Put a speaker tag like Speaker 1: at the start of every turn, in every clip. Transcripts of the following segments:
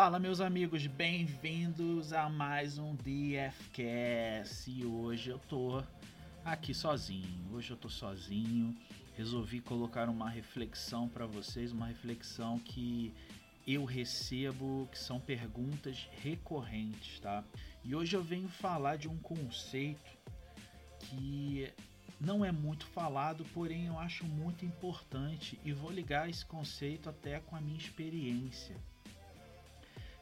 Speaker 1: Fala, meus amigos, bem-vindos a mais um DFCast. E hoje eu tô aqui sozinho. Hoje eu tô sozinho. Resolvi colocar uma reflexão para vocês, uma reflexão que eu recebo, que são perguntas recorrentes, tá? E hoje eu venho falar de um conceito que não é muito falado, porém eu acho muito importante e vou ligar esse conceito até com a minha experiência.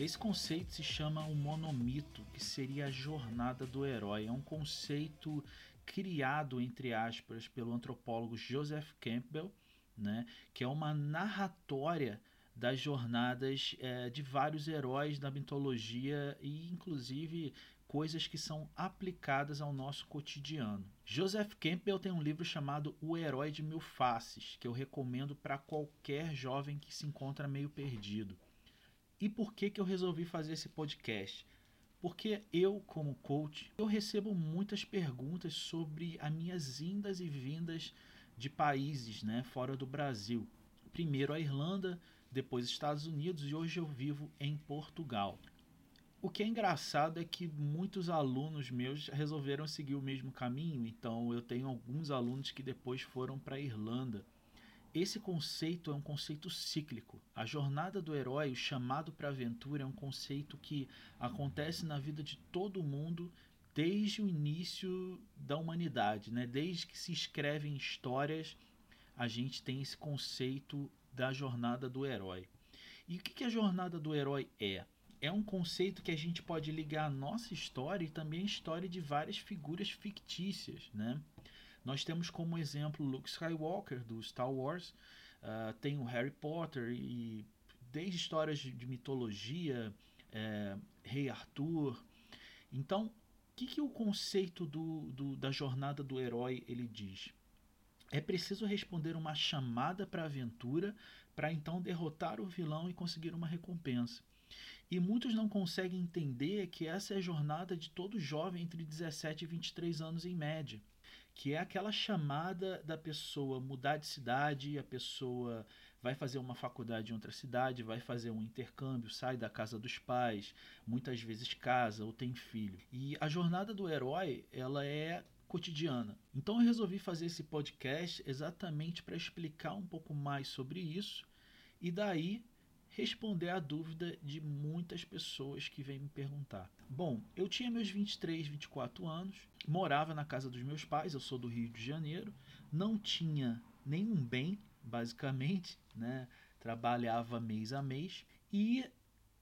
Speaker 1: Esse conceito se chama o monomito, que seria a jornada do herói. É um conceito criado, entre aspas, pelo antropólogo Joseph Campbell, né, que é uma narratória das jornadas é, de vários heróis da mitologia e, inclusive, coisas que são aplicadas ao nosso cotidiano. Joseph Campbell tem um livro chamado O Herói de Mil Faces, que eu recomendo para qualquer jovem que se encontra meio perdido. E por que, que eu resolvi fazer esse podcast? Porque eu, como coach, eu recebo muitas perguntas sobre as minhas indas e vindas de países né, fora do Brasil. Primeiro a Irlanda, depois Estados Unidos e hoje eu vivo em Portugal. O que é engraçado é que muitos alunos meus resolveram seguir o mesmo caminho, então eu tenho alguns alunos que depois foram para a Irlanda. Esse conceito é um conceito cíclico. A jornada do herói, o chamado para aventura, é um conceito que acontece na vida de todo mundo desde o início da humanidade, né? Desde que se escrevem histórias, a gente tem esse conceito da jornada do herói. E o que a jornada do herói é? É um conceito que a gente pode ligar à nossa história e também à história de várias figuras fictícias. Né? Nós temos como exemplo Luke Skywalker, do Star Wars, uh, tem o Harry Potter, e desde histórias de, mitologia, é, Rei Arthur. Então, o que, que o conceito do, do, da jornada do herói ele diz? É preciso responder uma chamada para a aventura para então derrotar o vilão e conseguir uma recompensa. E muitos não conseguem entender que essa é a jornada de todo jovem entre 17 e 23 anos em média, que é aquela chamada da pessoa mudar de cidade, a pessoa vai fazer uma faculdade em outra cidade, vai fazer um intercâmbio, sai da casa dos pais, muitas vezes casa ou tem filho. E a jornada do herói, ela é cotidiana. Então eu resolvi fazer esse podcast exatamente para explicar um pouco mais sobre isso e daí responder a dúvida de muitas pessoas que vêm me perguntar. Bom, eu tinha meus 23, 24 anos, morava na casa dos meus pais, eu sou do Rio de Janeiro, não tinha nenhum bem, basicamente, né? Trabalhava mês a mês e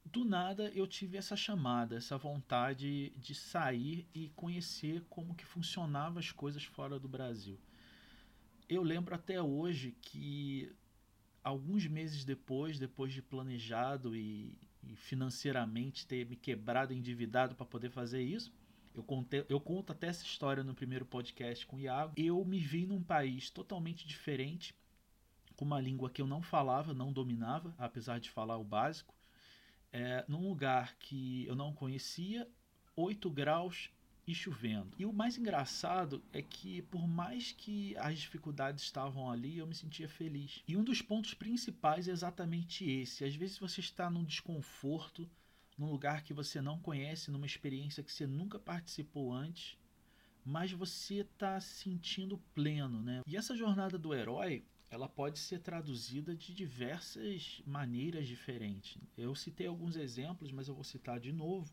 Speaker 1: do nada eu tive essa chamada, essa vontade de sair e conhecer como que funcionavam as coisas fora do Brasil. Eu lembro até hoje que alguns meses depois, depois de planejado e, e financeiramente ter me quebrado endividado para poder fazer isso, eu, contei, eu conto até essa história no primeiro podcast com o Iago. Eu me vi num país totalmente diferente, com uma língua que eu não falava, não dominava, apesar de falar o básico é, num lugar que eu não conhecia, 8 graus e chovendo. E o mais engraçado é que, por mais que as dificuldades estavam ali, eu me sentia feliz. E um dos pontos principais é exatamente esse. Às vezes você está num desconforto, num lugar que você não conhece, numa experiência que você nunca participou antes, mas você está se sentindo pleno, né? E essa jornada do herói, ela pode ser traduzida de diversas maneiras diferentes. Eu citei alguns exemplos, mas eu vou citar de novo.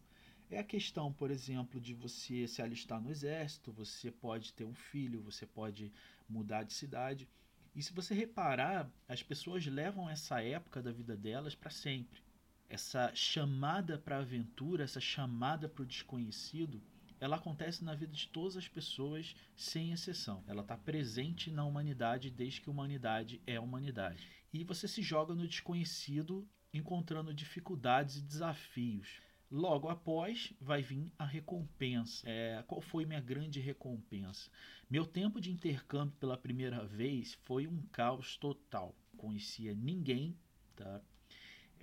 Speaker 1: É a questão, por exemplo, de você se alistar no exército, você pode ter um filho, você pode mudar de cidade. E se você reparar, as pessoas levam essa época da vida delas para sempre. Essa chamada para a aventura, essa chamada para o desconhecido, ela acontece na vida de todas as pessoas, sem exceção. Ela está presente na humanidade desde que a humanidade é a humanidade. E você se joga no desconhecido, encontrando dificuldades e desafios. Logo após vai vir a recompensa. É, qual foi minha grande recompensa? Meu tempo de intercâmbio pela primeira vez foi um caos total. Conhecia ninguém, tá?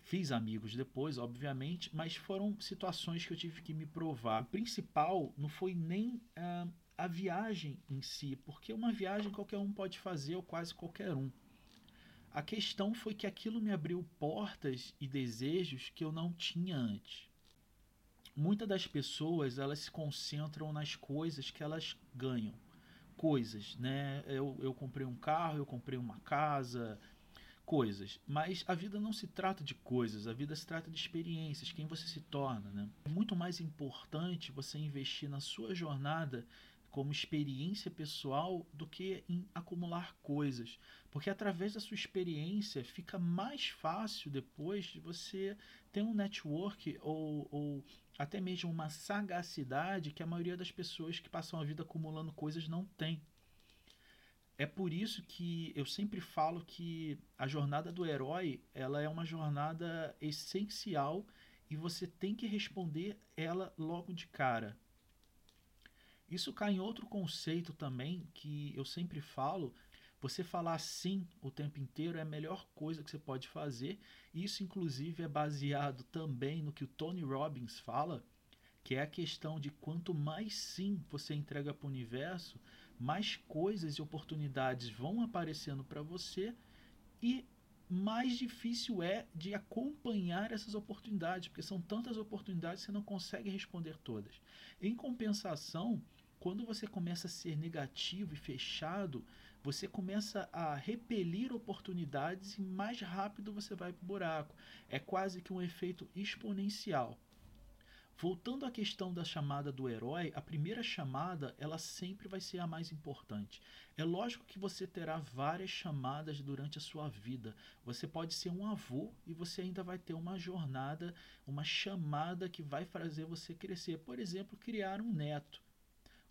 Speaker 1: Fiz amigos depois, obviamente, mas foram situações que eu tive que me provar. O principal não foi nem uh, a viagem em si, porque uma viagem qualquer um pode fazer, ou quase qualquer um. A questão foi que aquilo me abriu portas e desejos que eu não tinha antes. Muitas das pessoas elas se concentram nas coisas que elas ganham. Coisas, né? Eu, eu comprei um carro, eu comprei uma casa, coisas. Mas a vida não se trata de coisas, a vida se trata de experiências, quem você se torna. Né? É muito mais importante você investir na sua jornada como experiência pessoal do que em acumular coisas. Porque através da sua experiência fica mais fácil depois de você ter um network ou, ou até mesmo uma sagacidade que a maioria das pessoas que passam a vida acumulando coisas não tem. É por isso que eu sempre falo que a jornada do herói ela é uma jornada essencial e você tem que responder ela logo de cara. Isso cai em outro conceito também que eu sempre falo. Você falar sim o tempo inteiro é a melhor coisa que você pode fazer. Isso, inclusive, é baseado também no que o Tony Robbins fala, que é a questão de quanto mais sim você entrega para o universo, mais coisas e oportunidades vão aparecendo para você e mais difícil é de acompanhar essas oportunidades, porque são tantas oportunidades que você não consegue responder todas. Em compensação, quando você começa a ser negativo e fechado, você começa a repelir oportunidades e mais rápido você vai para o buraco. É quase que um efeito exponencial. Voltando à questão da chamada do herói, a primeira chamada ela sempre vai ser a mais importante. É lógico que você terá várias chamadas durante a sua vida. Você pode ser um avô e você ainda vai ter uma jornada, uma chamada que vai fazer você crescer. Por exemplo, criar um neto.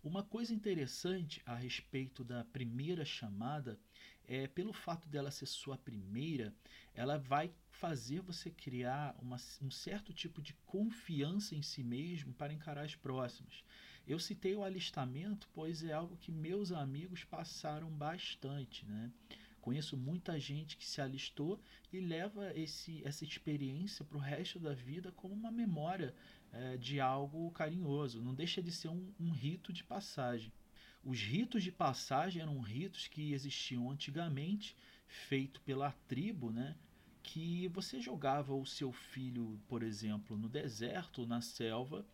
Speaker 1: Uma coisa interessante a respeito da primeira chamada é pelo fato dela ser sua primeira, ela vai fazer você criar uma, um certo tipo de confiança em si mesmo para encarar as próximas. Eu citei o alistamento, pois é algo que meus amigos passaram bastante, né? Conheço muita gente que se alistou e leva esse, essa experiência para o resto da vida como uma memória é, de algo carinhoso. Não deixa de ser um, um rito de passagem. Os ritos de passagem eram ritos que existiam antigamente, feito pela tribo, né? Que você jogava o seu filho, por exemplo, no deserto, na selva,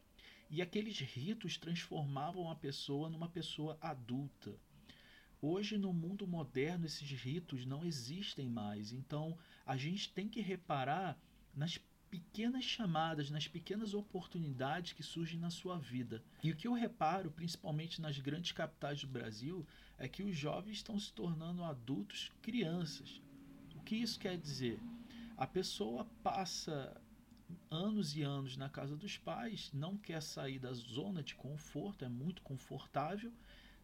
Speaker 1: e aqueles ritos transformavam a pessoa numa pessoa adulta. Hoje, no mundo moderno, esses ritos não existem mais. Então, a gente tem que reparar nas pequenas chamadas, nas pequenas oportunidades que surgem na sua vida. E o que eu reparo, principalmente nas grandes capitais do Brasil, é que os jovens estão se tornando adultos crianças. O que isso quer dizer? A pessoa passa anos e anos na casa dos pais, não quer sair da zona de conforto, é muito confortável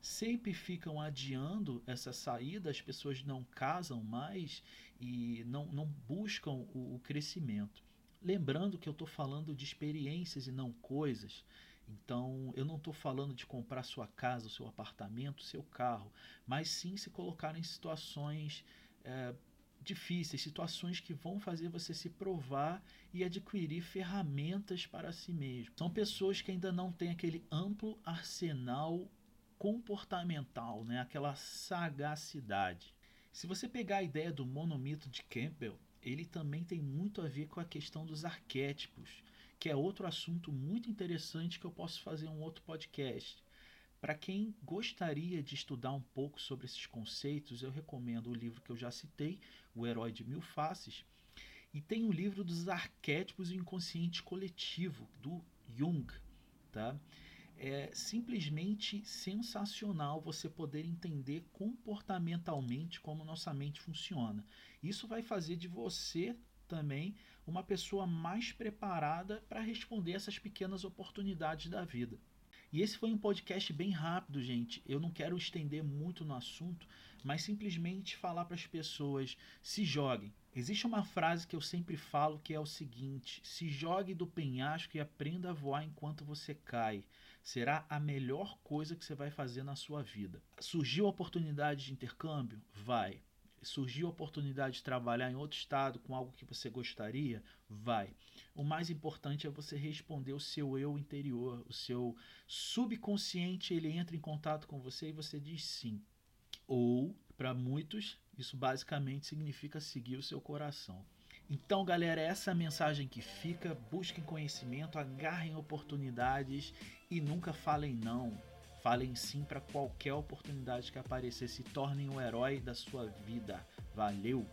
Speaker 1: sempre ficam adiando essa saída, as pessoas não casam mais e não, não buscam o, o crescimento. Lembrando que eu estou falando de experiências e não coisas. Então, eu não estou falando de comprar sua casa, seu apartamento, seu carro, mas sim se colocar em situações é, difíceis, situações que vão fazer você se provar e adquirir ferramentas para si mesmo. São pessoas que ainda não têm aquele amplo arsenal comportamental, né? aquela sagacidade. Se você pegar a ideia do monomito de Campbell, ele também tem muito a ver com a questão dos arquétipos, que é outro assunto muito interessante que eu posso fazer um outro podcast. Para quem gostaria de estudar um pouco sobre esses conceitos, eu recomendo o livro que eu já citei, O Herói de Mil Faces, e tem o livro dos arquétipos e inconsciente coletivo, do Jung. Tá? É simplesmente sensacional você poder entender comportamentalmente como nossa mente funciona. Isso vai fazer de você também uma pessoa mais preparada para responder essas pequenas oportunidades da vida. E esse foi um podcast bem rápido, gente. Eu não quero estender muito no assunto, mas simplesmente falar para as pessoas: se joguem. Existe uma frase que eu sempre falo que é o seguinte: se jogue do penhasco e aprenda a voar enquanto você cai será a melhor coisa que você vai fazer na sua vida. Surgiu a oportunidade de intercâmbio? Vai. Surgiu a oportunidade de trabalhar em outro estado com algo que você gostaria? Vai. O mais importante é você responder o seu eu interior, o seu subconsciente, ele entra em contato com você e você diz sim. ou para muitos isso basicamente significa seguir o seu coração. Então, galera, essa é a mensagem que fica. Busquem conhecimento, agarrem oportunidades e nunca falem não. Falem sim para qualquer oportunidade que aparecer. Se tornem o herói da sua vida. Valeu!